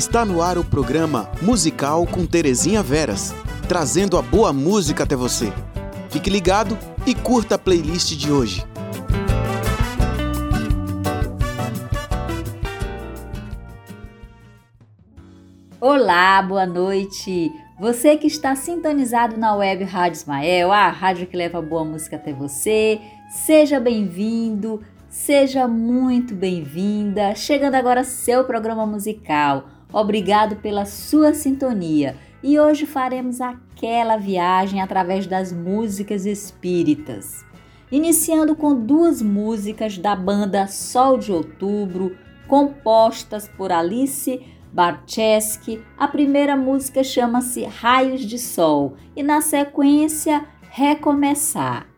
Está no ar o programa Musical com Terezinha Veras, trazendo a boa música até você. Fique ligado e curta a playlist de hoje. Olá, boa noite. Você que está sintonizado na web Rádio Ismael, a rádio que leva boa música até você, seja bem-vindo, seja muito bem-vinda. Chegando agora seu programa musical. Obrigado pela sua sintonia. E hoje faremos aquela viagem através das músicas espíritas. Iniciando com duas músicas da banda Sol de Outubro, compostas por Alice Barcheski. A primeira música chama-se Raios de Sol e na sequência Recomeçar.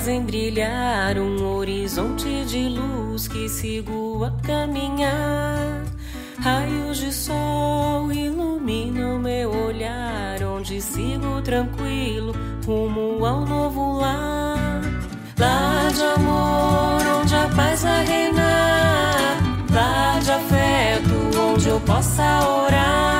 Fazem brilhar um horizonte de luz que sigo a caminhar. Raios de sol iluminam meu olhar, onde sigo tranquilo rumo ao novo lar. Lar de amor, onde a paz vai reinar. Lar de afeto, onde eu possa. Orar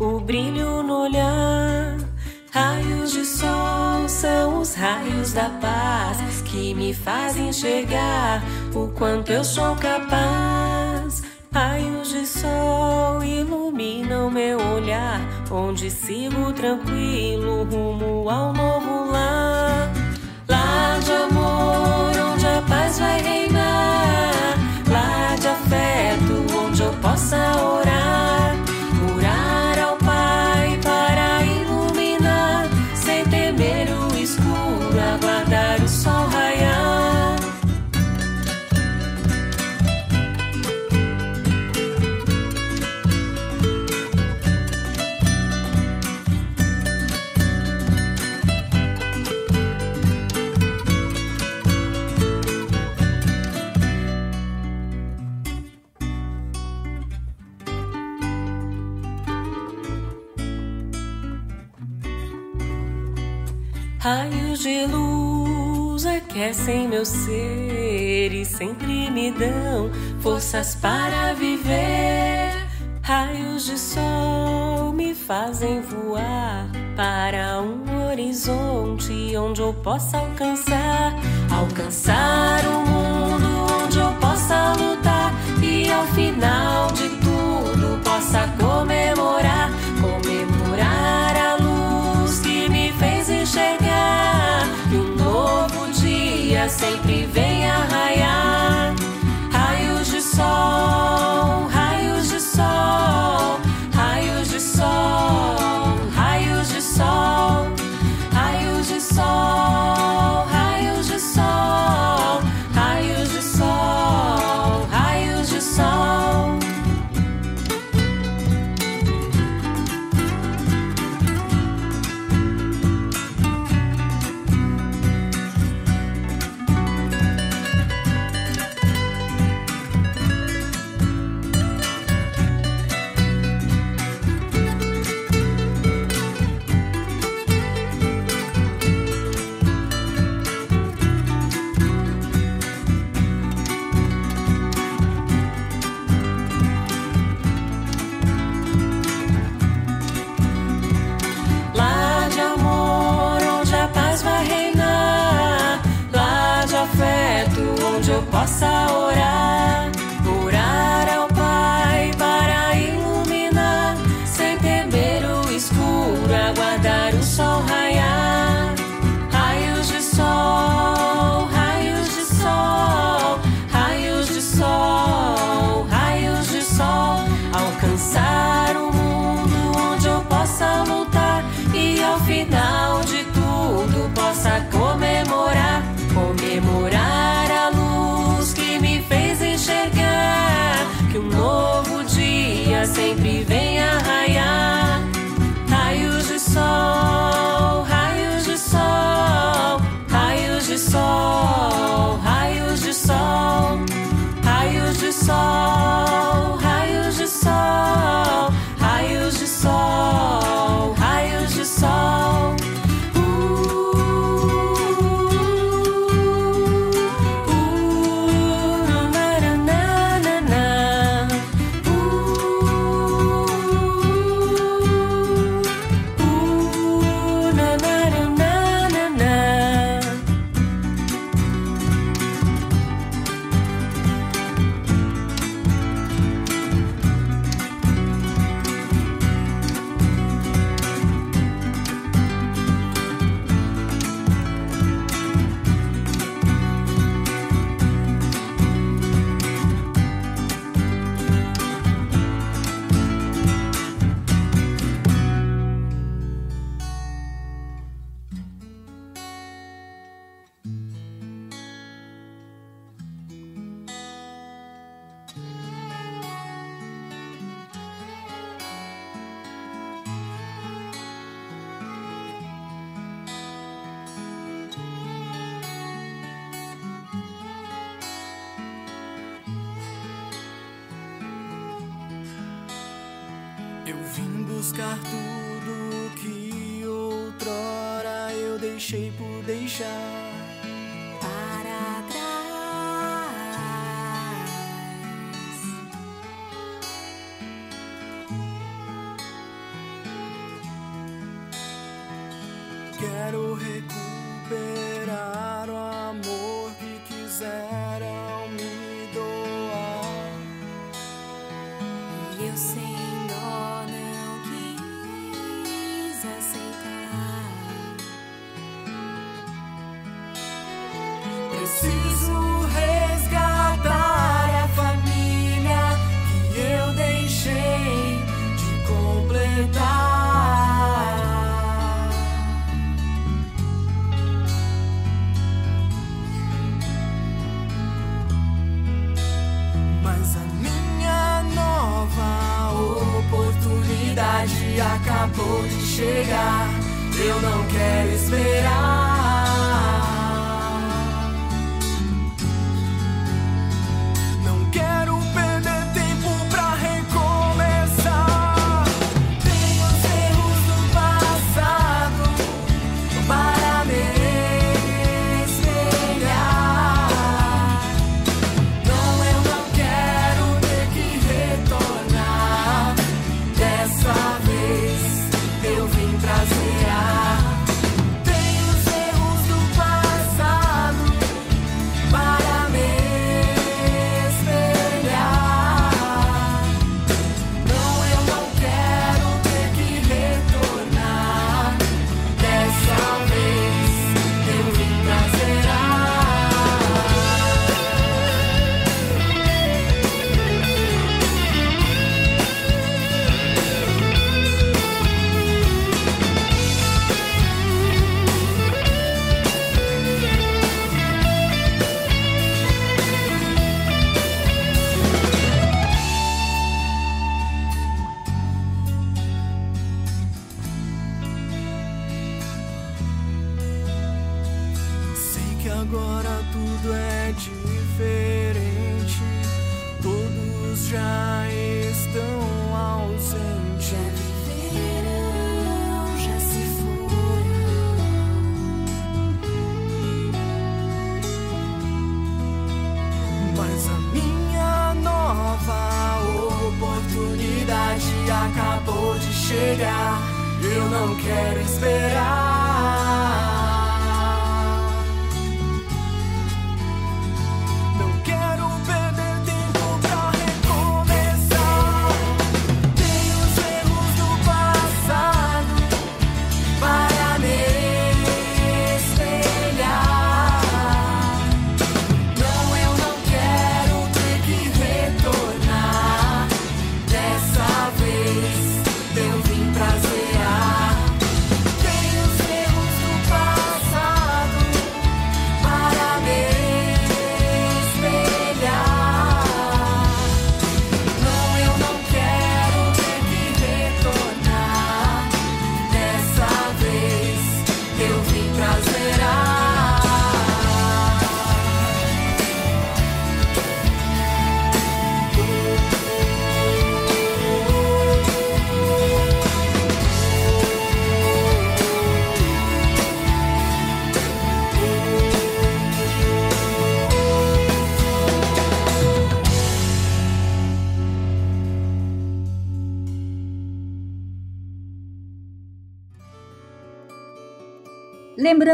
o brilho no olhar. Raios de sol são os raios da paz que me fazem enxergar o quanto eu sou capaz. Raios de sol iluminam meu olhar, onde sigo tranquilo rumo ao novo. Lar de luz aquecem meu ser e sempre me dão forças para viver. Raios de sol me fazem voar para um horizonte onde eu possa alcançar, alcançar o mundo onde eu possa lutar chegar. Eu não quero esperar.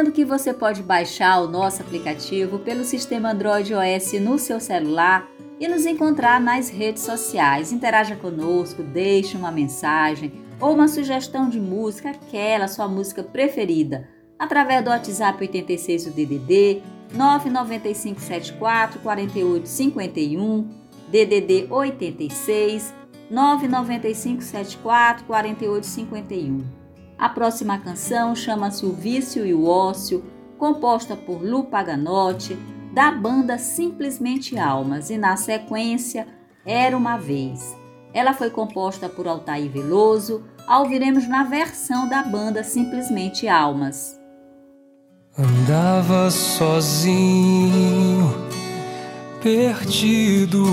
Lembrando que você pode baixar o nosso aplicativo pelo sistema Android OS no seu celular e nos encontrar nas redes sociais. Interaja conosco, deixe uma mensagem ou uma sugestão de música, aquela sua música preferida, através do WhatsApp 86 do DDD 99574 4851, DDD 86 99574 4851. A próxima canção chama-se O Vício e o Ócio, composta por Lu Paganotti, da banda Simplesmente Almas, e na sequência Era uma Vez. Ela foi composta por Altair Veloso, a ouviremos na versão da banda Simplesmente Almas. Andava sozinho, perdido,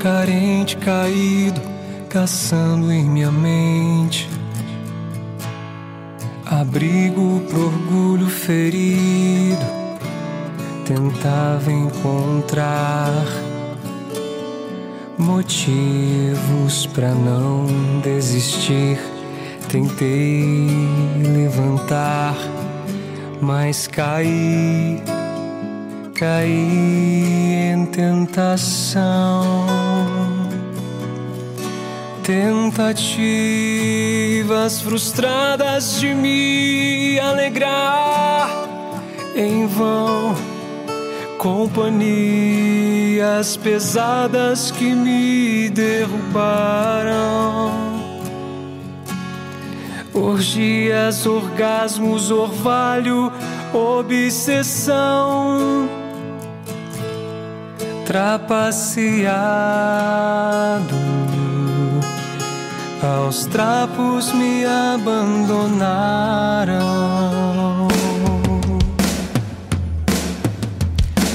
carente, caído, caçando em minha mente abrigo pro orgulho ferido, tentava encontrar motivos para não desistir. Tentei levantar, mas caí, caí em tentação Tentativas frustradas de me alegrar em vão, companhias pesadas que me derrubaram. Orgias, orgasmos, orvalho, obsessão, trapaceado aos trapos me abandonaram.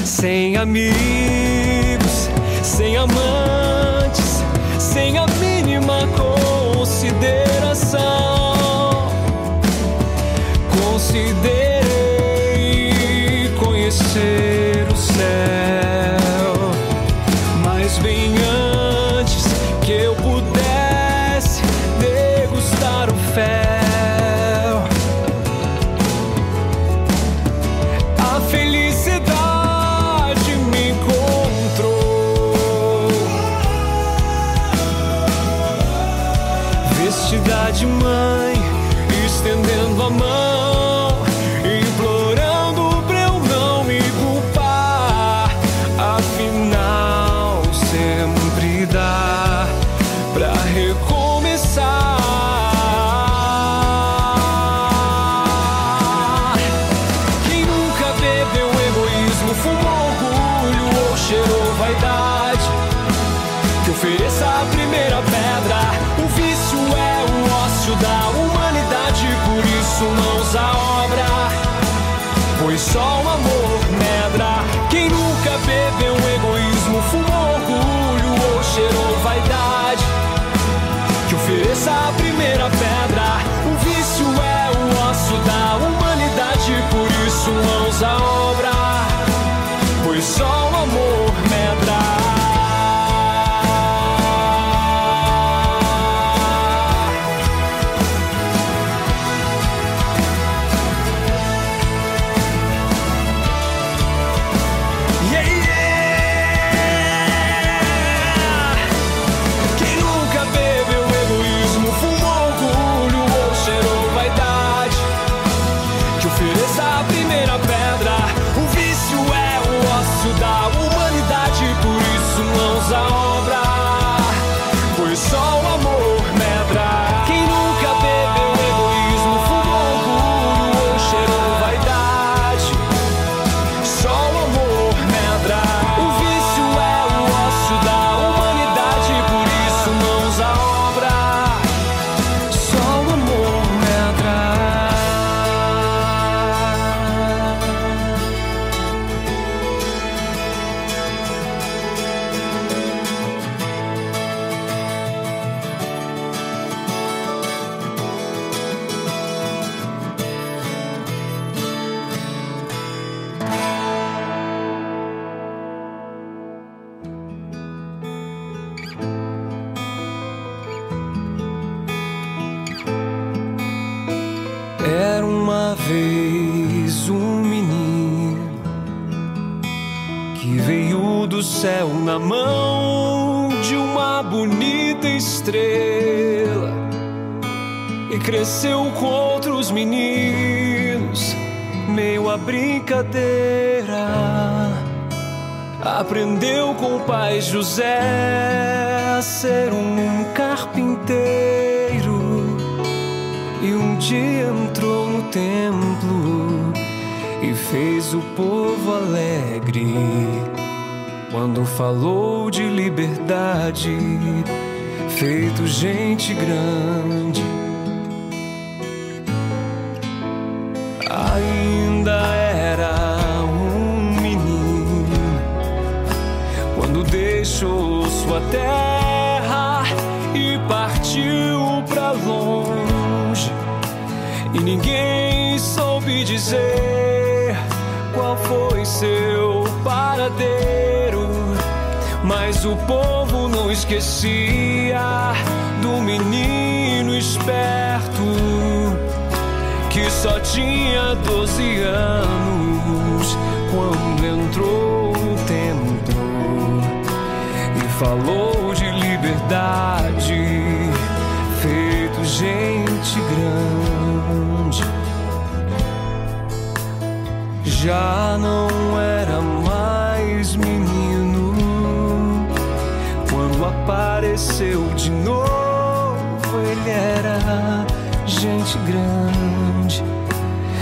Sem amigos, sem amantes, sem a mínima consideração. Considerei conhecer o céu, do céu na mão de uma bonita estrela. E cresceu com outros meninos, meio a brincadeira. Aprendeu com o pai José a ser um carpinteiro. E um dia entrou no templo e fez o povo alegre quando falou de liberdade, feito gente grande. Ainda era um menino quando deixou sua terra e partiu pra longe. E ninguém soube dizer qual foi seu paradeiro. Mas o povo não esquecia do menino esperto que só tinha 12 anos quando entrou no templo e falou de liberdade, feito gente grande. Já não era mais apareceu de novo, ele era gente grande.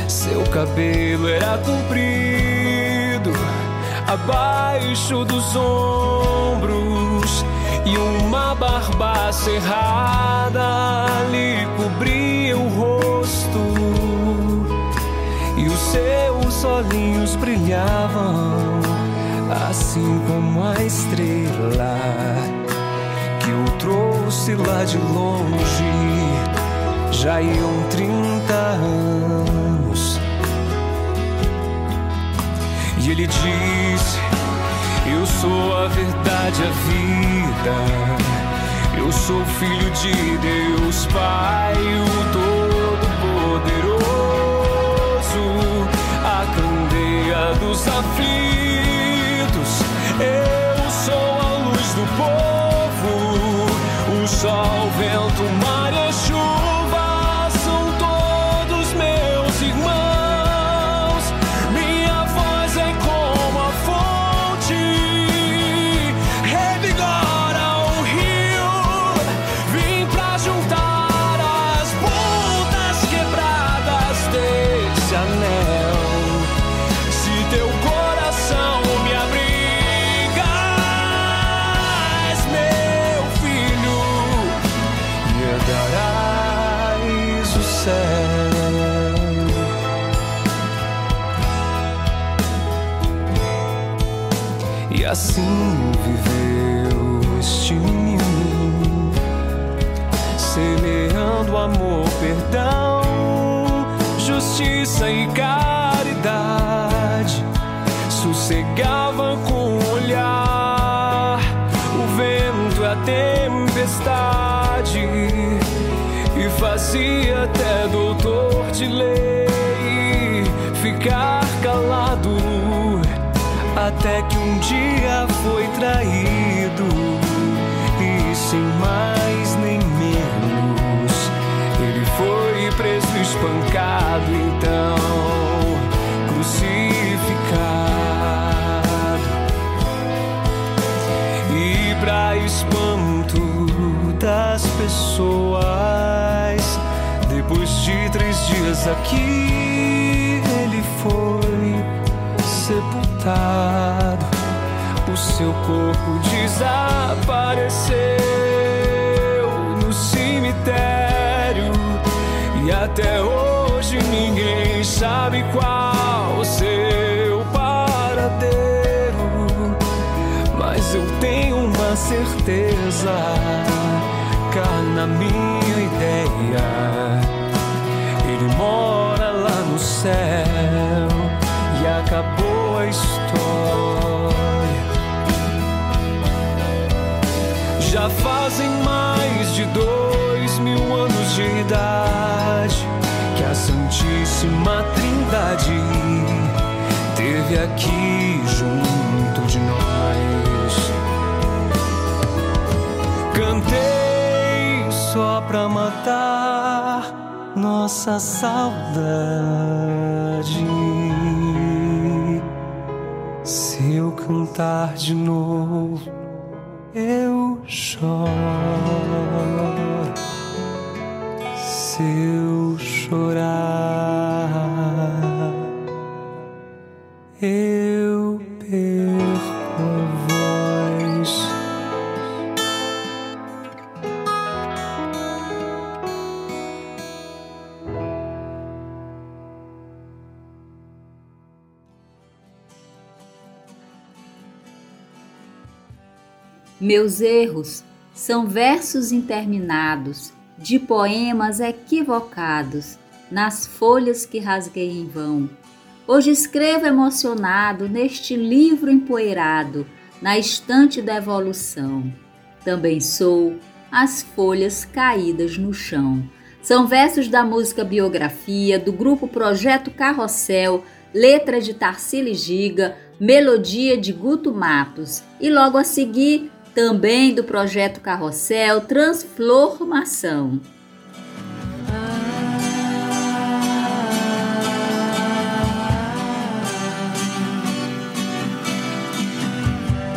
Seu cabelo era comprido, abaixo dos ombros, e uma barba cerrada lhe cobria o rosto. E os seus olhinhos brilhavam, assim como a estrela que o trouxe lá de longe já iam 30 anos. E ele disse: Eu sou a verdade, a vida. Eu sou filho de Deus, Pai, o Todo-Poderoso. A candeia dos aflitos. Sol, assim viveu este menino, semeando amor, perdão, justiça e caridade. Sossegava com o olhar o vento a tempestade, e fazia até doutor de lei ficar calado até que um dia traído e sem mais nem menos ele foi preso espancado então crucificado e pra espanto das pessoas depois de três dias aqui ele foi sepultado. Seu corpo desapareceu no cemitério. E até hoje ninguém sabe qual o seu paradeiro. Mas eu tenho uma certeza, cá na minha ideia. Ele mora lá no céu e acabou a história. Já fazem mais de dois mil anos de idade que a Santíssima Trindade teve aqui junto de nós. Cantei só pra matar nossa saudade. Se eu cantar de novo, eu choro. Se eu chorar, Meus erros são versos interminados de poemas equivocados nas folhas que rasguei em vão. Hoje escrevo emocionado neste livro empoeirado, na estante da evolução. Também sou as folhas caídas no chão. São versos da música Biografia, do grupo Projeto Carrossel, letra de Tarsila Giga, melodia de Guto Matos. E logo a seguir, também do projeto Carrossel Transformação.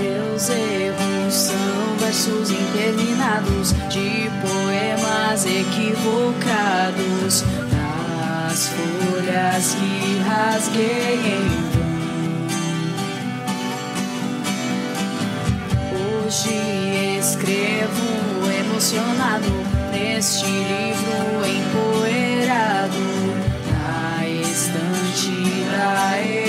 Meus erros são versos interminados de poemas equivocados das folhas que rasguei Hoje escrevo emocionado neste livro empoeirado. Na estante da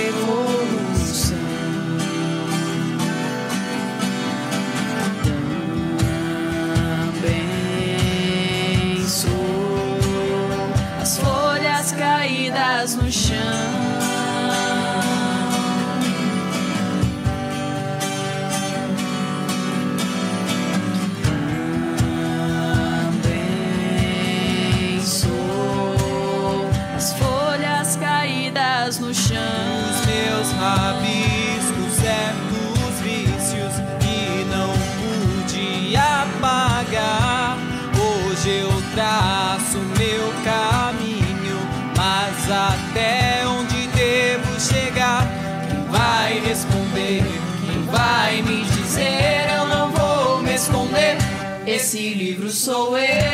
Esse livro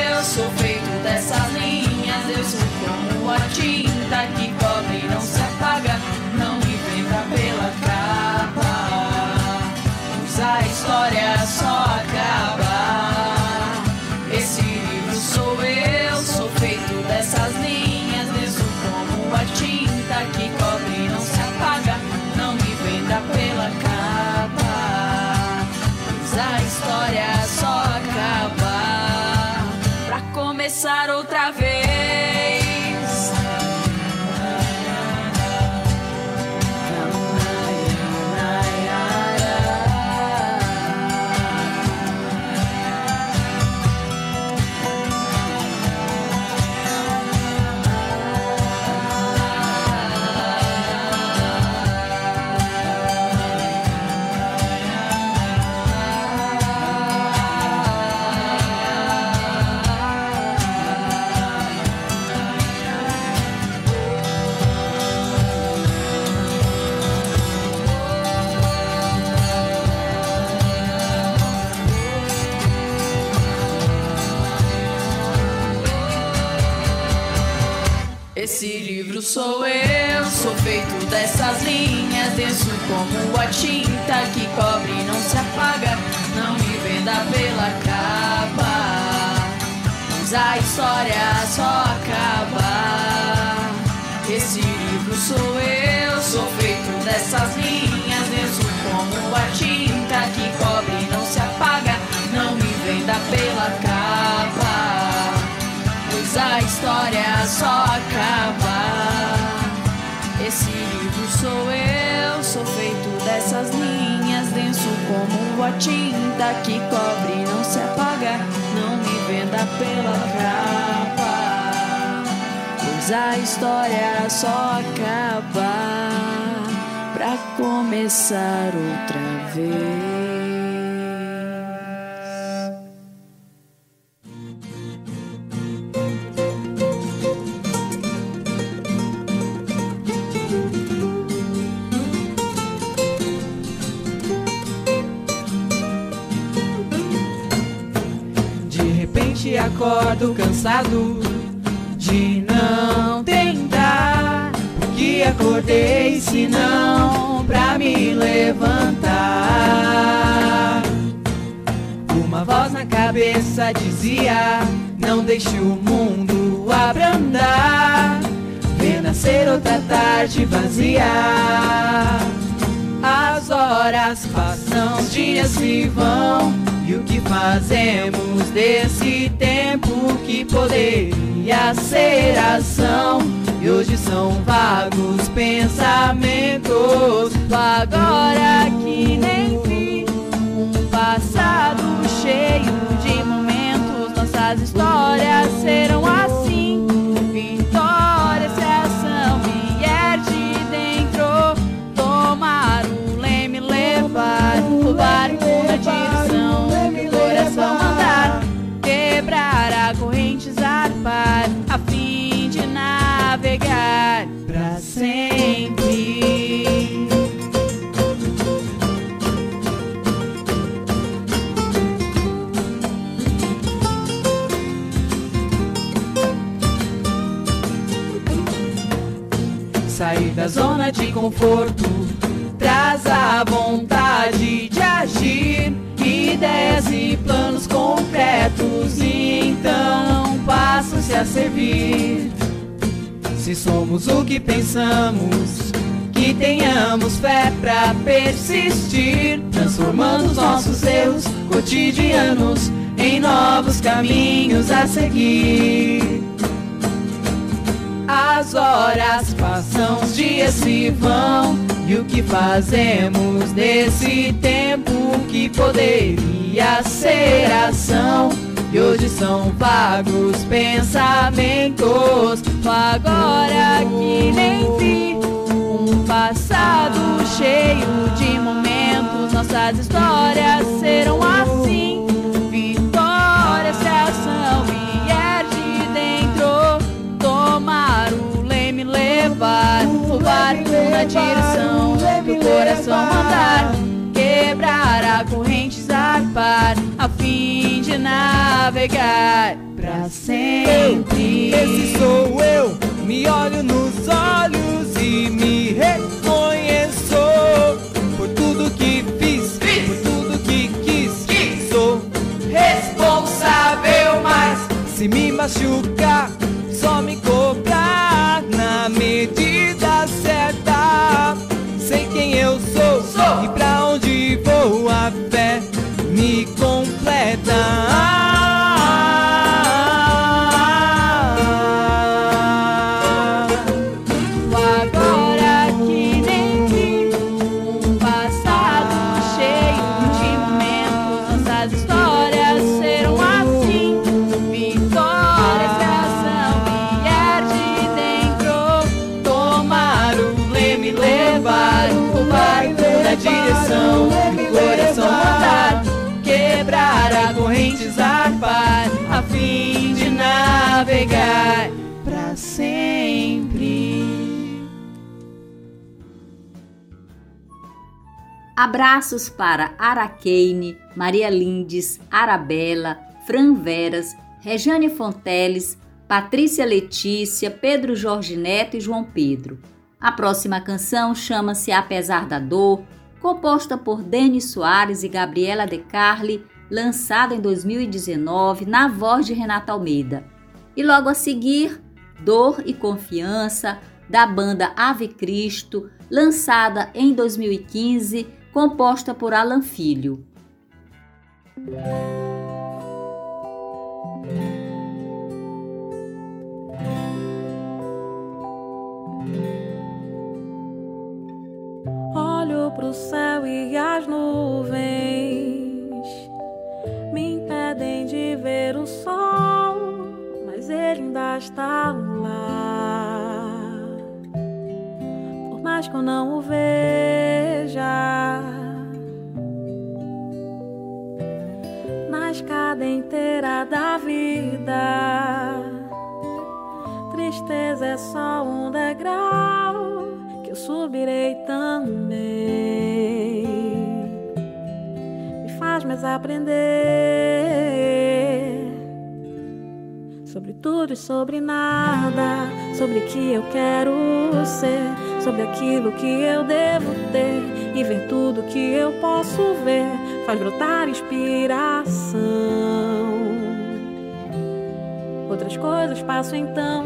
denso como a tinta que cobre e não se apaga. Não me venda pela capa, pois a história só acaba. Esse livro sou eu, sou feito dessas linhas, denso como a tinta que cobre e não se apaga. Não me venda pela capa pois a história só acaba. Como a tinta que cobre não se apaga. Não me venda pela capa, pois a história só acaba pra começar outra vez. Acordo cansado de não tentar. Que acordei se não pra me levantar. Uma voz na cabeça dizia: Não deixe o mundo abrandar. Vê nascer outra tarde vazia. As horas passam, os dias se vão. E o que fazemos desse tempo que poderia ser ação? E hoje são vagos pensamentos. Agora que nem vi um passado cheio de momentos, nossas histórias serão assim. Da zona de conforto traz a vontade de agir ideias e planos concretos então passam-se a servir. Se somos o que pensamos, que tenhamos fé pra persistir, transformando os nossos erros cotidianos em novos caminhos a seguir. As horas passam, os dias se vão e o que fazemos nesse tempo que poderia ser ação? E hoje são vagos pensamentos. Agora que nem vi um passado cheio de momentos, nossas histórias serão assim. Levar o barco na direção do coração mandar quebrar a corrente zarpar a fim de navegar pra sempre. Esse sou eu, me olho nos olhos e me reconheço por tudo que fiz, fiz. por tudo que quis, quis. Sou responsável, mas se me machucar, só me cobrar na medida certa. Sei quem eu sou, sou. e pra Abraços para Araqueine, Maria Lindes, Arabella, Fran Veras, Rejane Fonteles, Patrícia Letícia, Pedro Jorge Neto e João Pedro. A próxima canção chama-se Apesar da Dor, composta por Denis Soares e Gabriela De Carli, lançada em 2019 na voz de Renata Almeida. E logo a seguir, Dor e Confiança, da banda Ave Cristo, lançada em 2015, composta por Alan Filho. pro céu e as nuvens me impedem de ver o sol, mas ele ainda está lá. Mais que eu não o veja. Na escada inteira da vida, tristeza é só um degrau que eu subirei também. Me faz mais aprender sobre tudo e sobre nada, sobre o que eu quero ser, sobre aquilo que eu devo ter e ver tudo que eu posso ver, faz brotar inspiração. Outras coisas passo então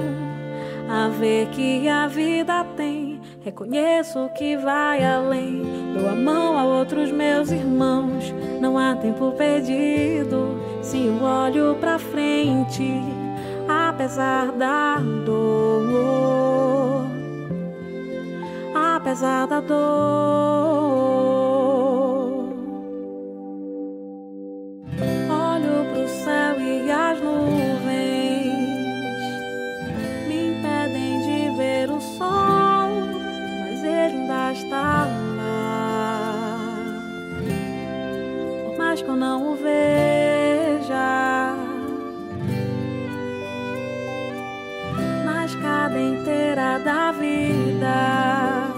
a ver que a vida tem. Reconheço que vai além. Dou a mão a outros meus irmãos. Não há tempo perdido. Se eu olho pra frente apesar da dor, apesar da dor. Olho pro céu e as nuvens me impedem de ver o sol, mas ele ainda está lá. Por mais que eu não o veja. Escada inteira da vida.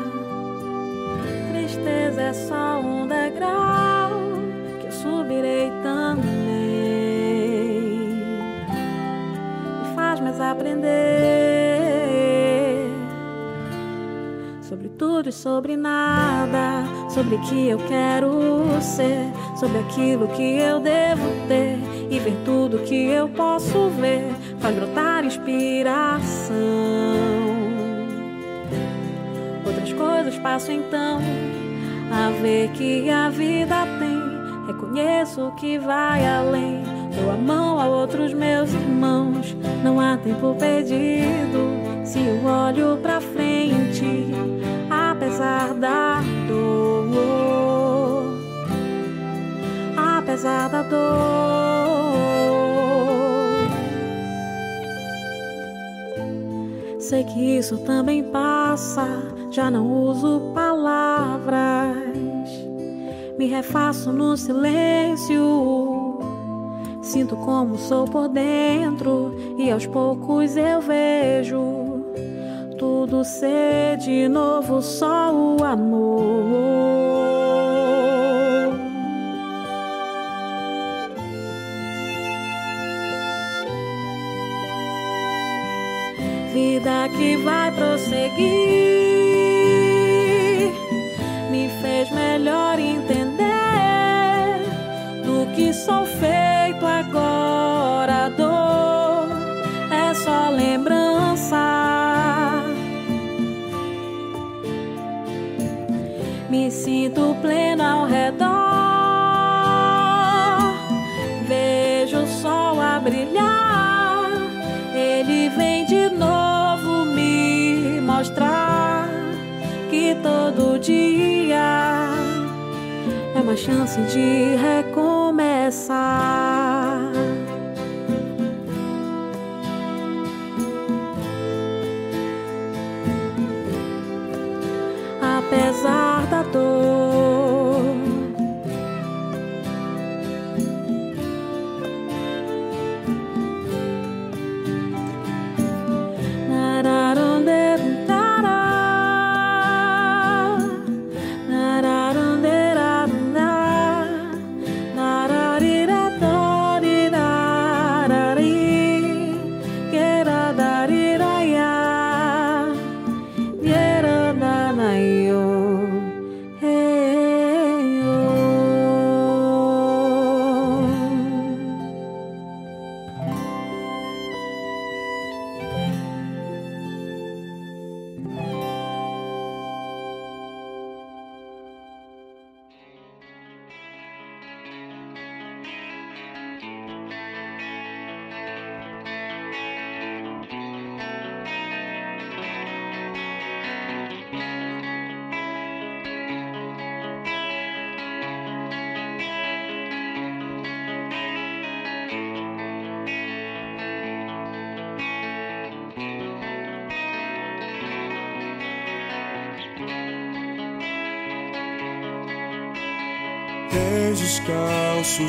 Tristeza é só um degrau que eu subirei também. Me faz mais aprender sobre tudo e sobre nada, sobre o que eu quero ser, sobre aquilo que eu devo ter e ver tudo que eu posso ver faz brotar inspiração. Coisas passo então a ver que a vida tem. Reconheço que vai além. Dou a mão a outros meus irmãos. Não há tempo perdido se eu olho pra frente, apesar da dor. Apesar da dor. sei que isso também passa. Já não uso palavras, me refaço no silêncio. Sinto como sou por dentro e aos poucos eu vejo tudo ser de novo só o amor. vida que vai prosseguir fez melhor entender do que sou feito agora. A dor é só lembrança. Me sinto pleno ao redor. Vejo o sol a brilhar. Ele vem de novo me mostrar que todo dia uma chance de recomeçar.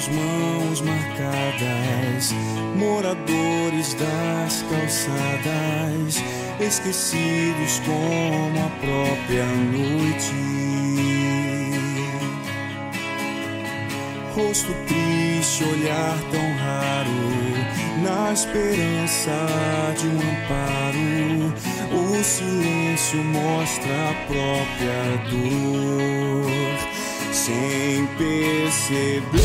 Mãos marcadas, moradores das calçadas, esquecidos como a própria noite. rosto triste, olhar tão raro, na esperança de um amparo. O silêncio mostra a própria dor, sem perceber.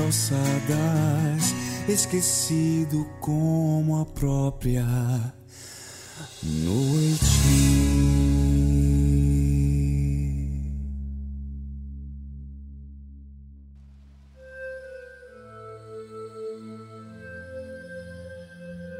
Calçadas, esquecido como a própria noite.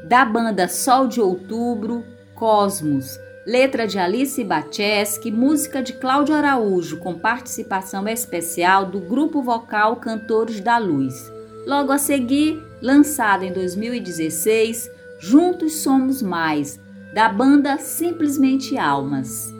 Da banda Sol de Outubro, Cosmos. Letra de Alice Bacheski, música de Cláudio Araújo, com participação especial do grupo vocal Cantores da Luz. Logo a seguir, lançado em 2016, Juntos Somos Mais, da banda Simplesmente Almas.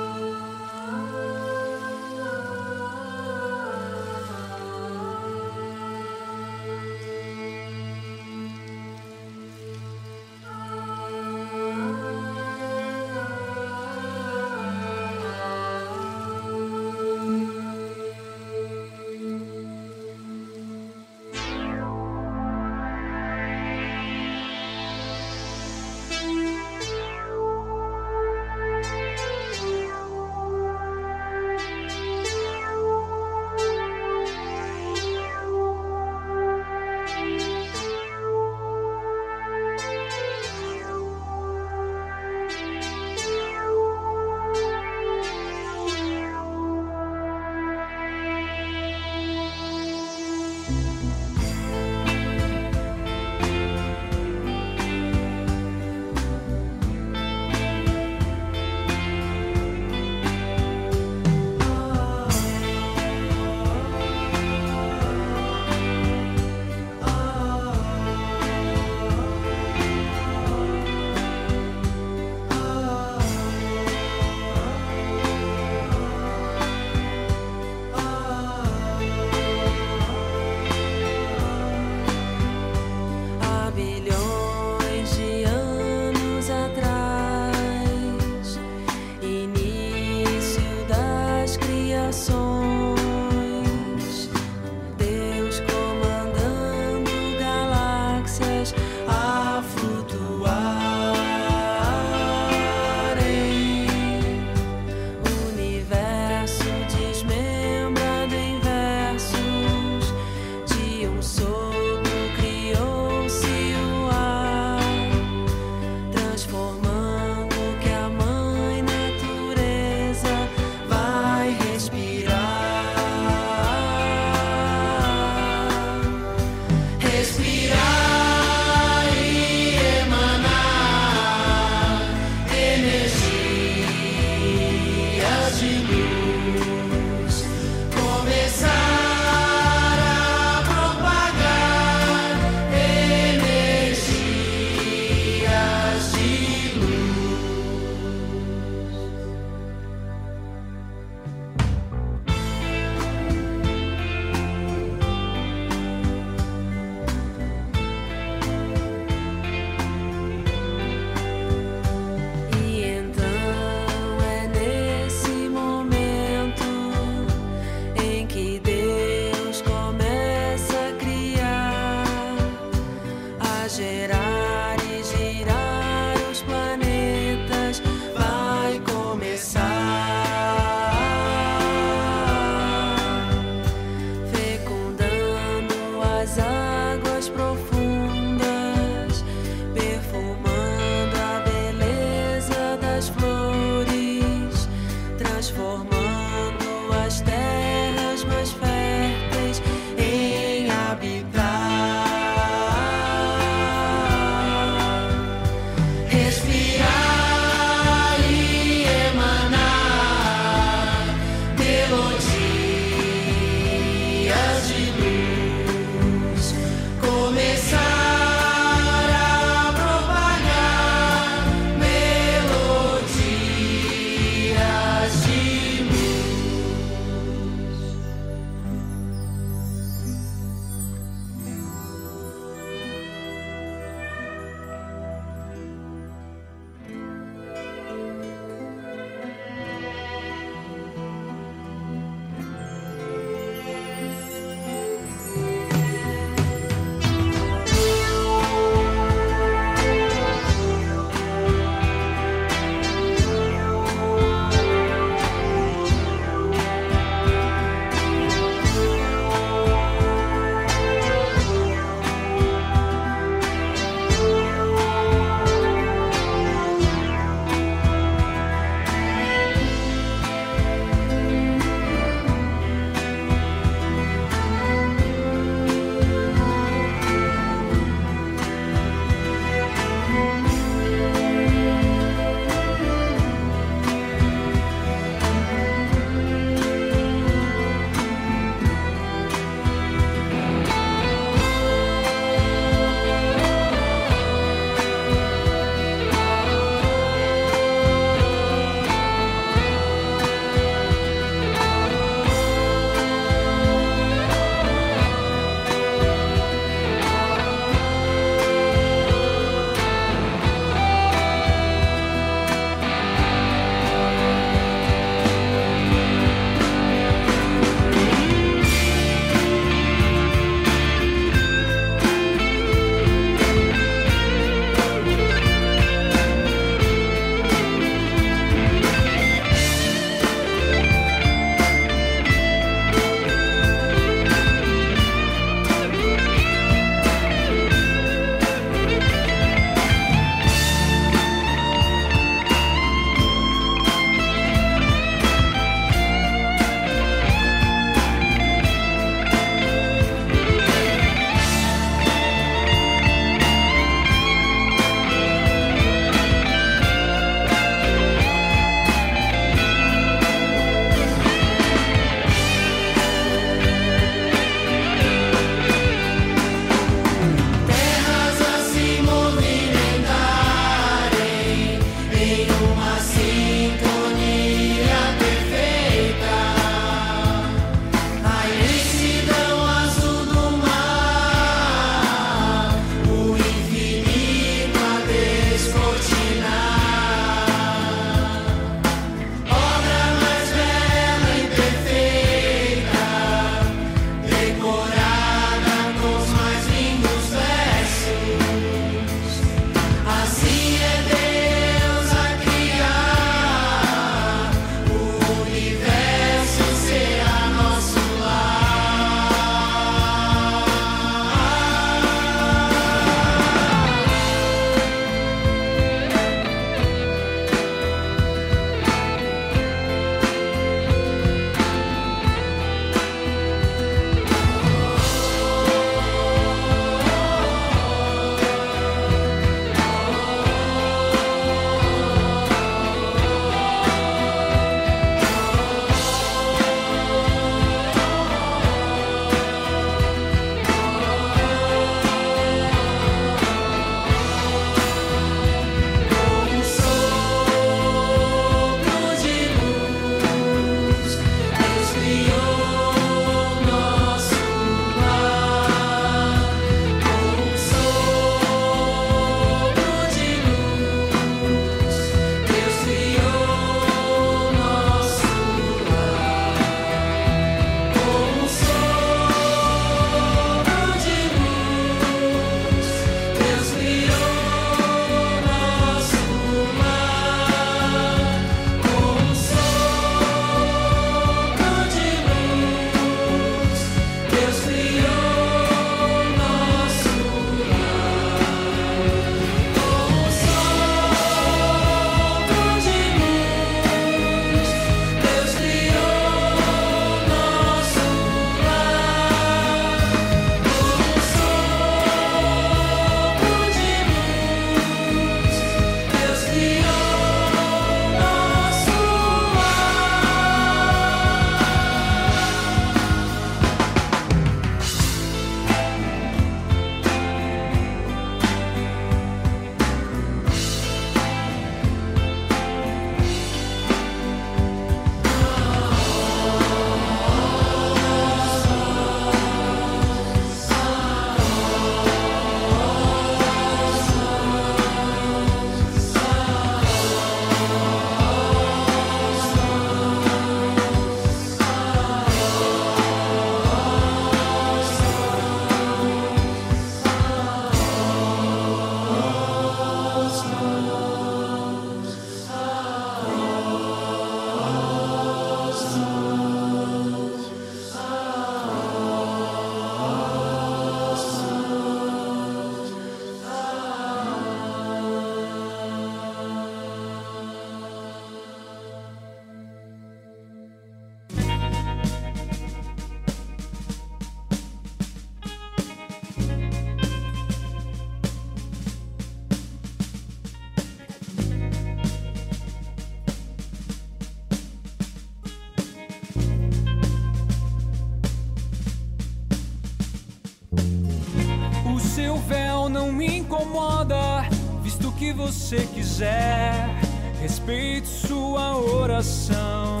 Quiser. Respeite sua oração,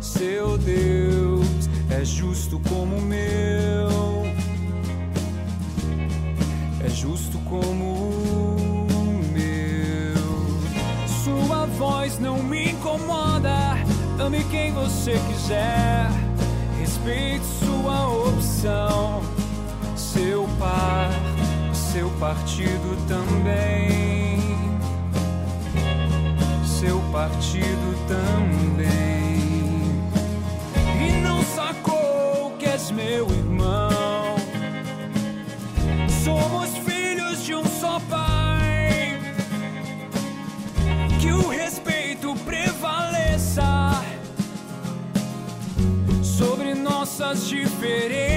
seu Deus é justo como o meu, é justo como o meu. Sua voz não me incomoda, ame quem você quiser. Respeite sua opção, seu par, seu partido também. Partido também. E não sacou que és meu irmão. Somos filhos de um só pai. Que o respeito prevaleça sobre nossas diferenças.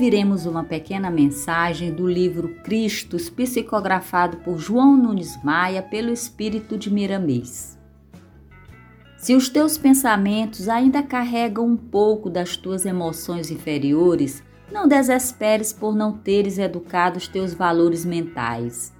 Ouviremos uma pequena mensagem do livro Cristos, psicografado por João Nunes Maia pelo Espírito de Miramês. Se os teus pensamentos ainda carregam um pouco das tuas emoções inferiores, não desesperes por não teres educado os teus valores mentais.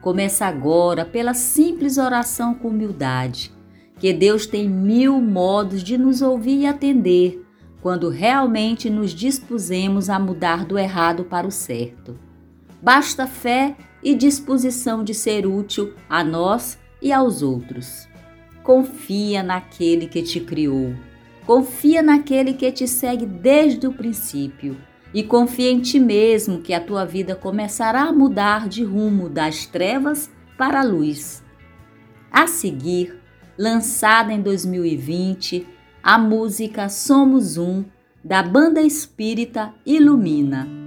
Começa agora pela simples oração com humildade, que Deus tem mil modos de nos ouvir e atender quando realmente nos dispusemos a mudar do errado para o certo. Basta fé e disposição de ser útil a nós e aos outros. Confia naquele que te criou. Confia naquele que te segue desde o princípio. E confia em ti mesmo que a tua vida começará a mudar de rumo das trevas para a luz. A seguir, lançada em 2020, a música Somos Um, da banda espírita Ilumina.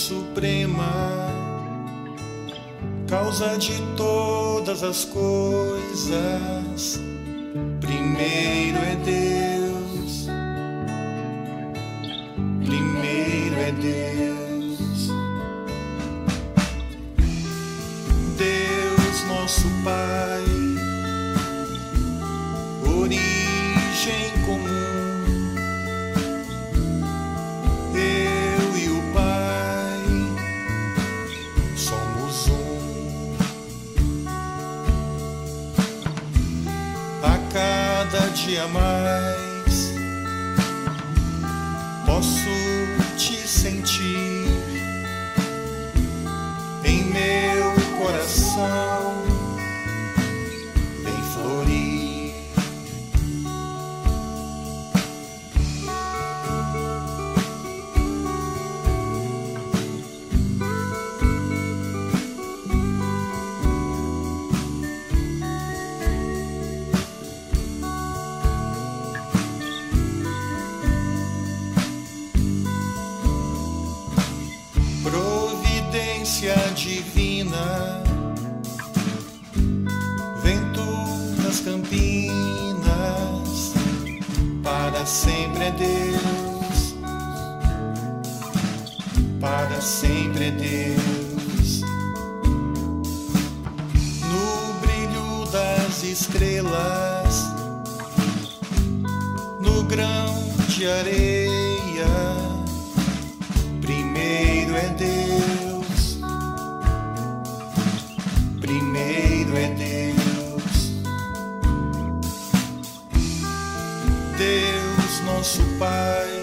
Suprema, causa de todas as coisas, Providência divina, vento das campinas, para sempre é Deus, para sempre é Deus. No brilho das estrelas, no grão de areia Primeiro é Deus, nosso Pai,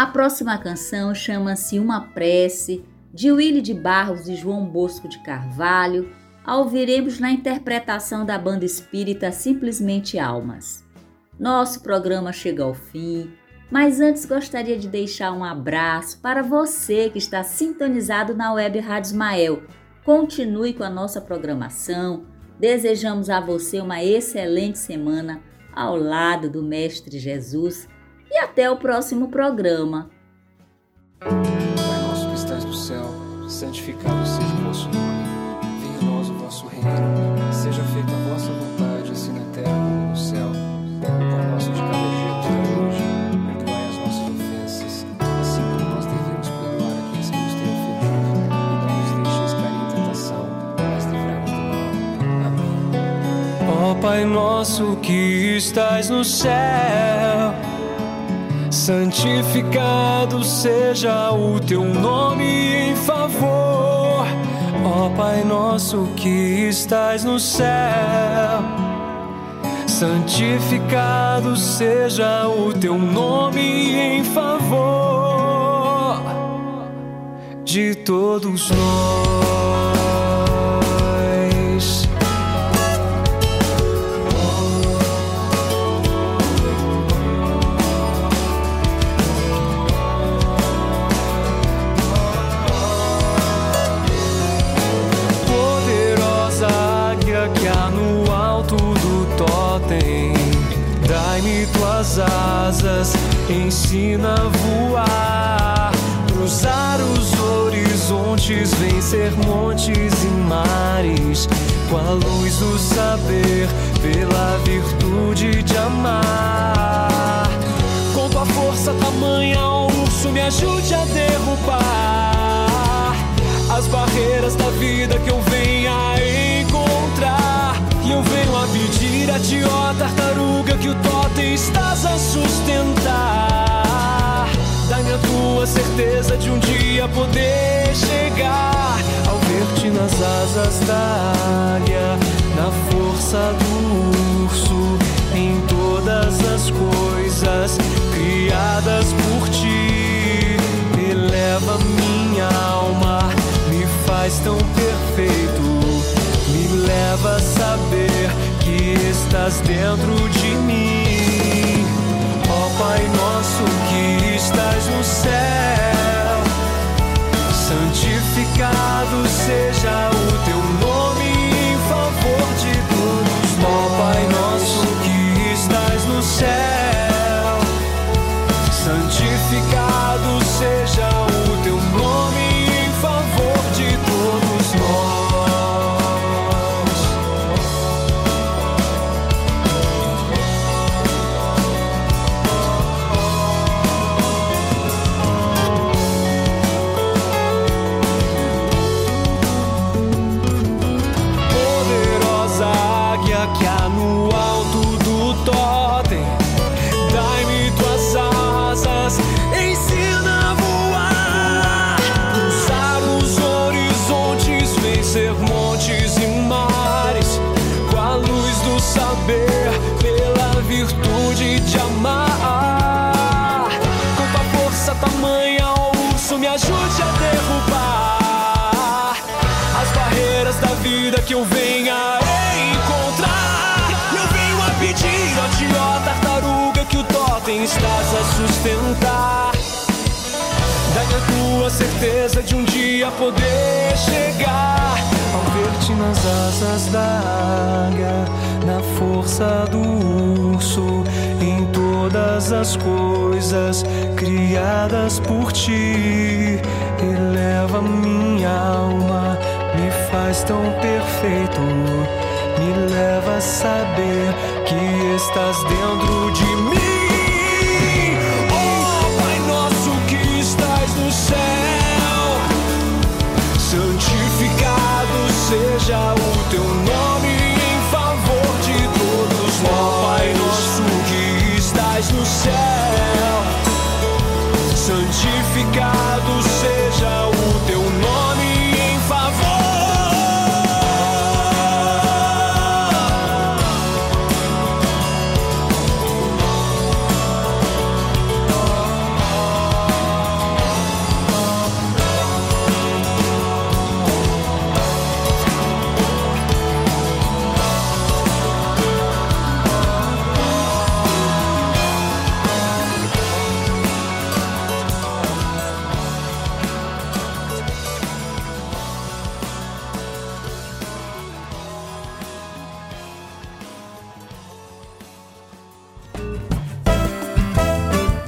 A próxima canção chama-se Uma Prece, de Willy de Barros e João Bosco de Carvalho. A ouviremos na interpretação da banda espírita Simplesmente Almas. Nosso programa chega ao fim, mas antes gostaria de deixar um abraço para você que está sintonizado na web Rádio Ismael. Continue com a nossa programação. Desejamos a você uma excelente semana ao lado do Mestre Jesus e até o próximo programa. Pai nosso que estás no céu, santificado seja o vosso nome. Venha a nós o vosso reino. Seja feita a vossa vontade, assim na terra como no céu. O pão nosso de cada dia nos dá hoje. Perdoai as nossas ofensas, assim como nós devemos perdoar aqueles que nos têm ofendido. E não nos deixeis cair em tentação, mas livrai-nos do mal. Amém. Ó Pai nosso que estás no céu, santificado seja o teu nome em favor. Ó Pai nosso que estás no céu, Santificado seja o teu nome em favor de todos nós. Ensina a voar, cruzar os horizontes, vencer montes e mares, com a luz do saber, pela virtude de amar. Com tua força tamanha, ó urso, me ajude a derrubar as barreiras da vida que eu venha encontrar. E eu venho a pedir a ti, ó tartaruga, que o totem estás a sustentar. Dá-me a tua certeza de um dia poder chegar ao ver-te nas asas da águia, na força do urso, em todas as coisas criadas por ti. Eleva minha alma, me faz tão perfeito, me leva a saber que estás dentro de mim. Pai nosso que estás no céu, santificado seja o teu nome em favor de todos. Pai nosso que estás no céu, santificado seja o vida que eu venha encontrar. Eu venho a pedir a ti, ó tartaruga, que o totem estás a sustentar. Dá-me a tua certeza de um dia poder chegar ao ver-te nas asas da águia, na força do urso, em todas as coisas criadas por ti. Eleva minha alma, faz tão perfeito, me leva a saber que estás dentro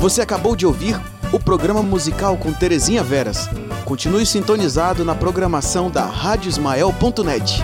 Você acabou de ouvir o programa musical com Terezinha Veras. Continue sintonizado na programação da radiosmael.net.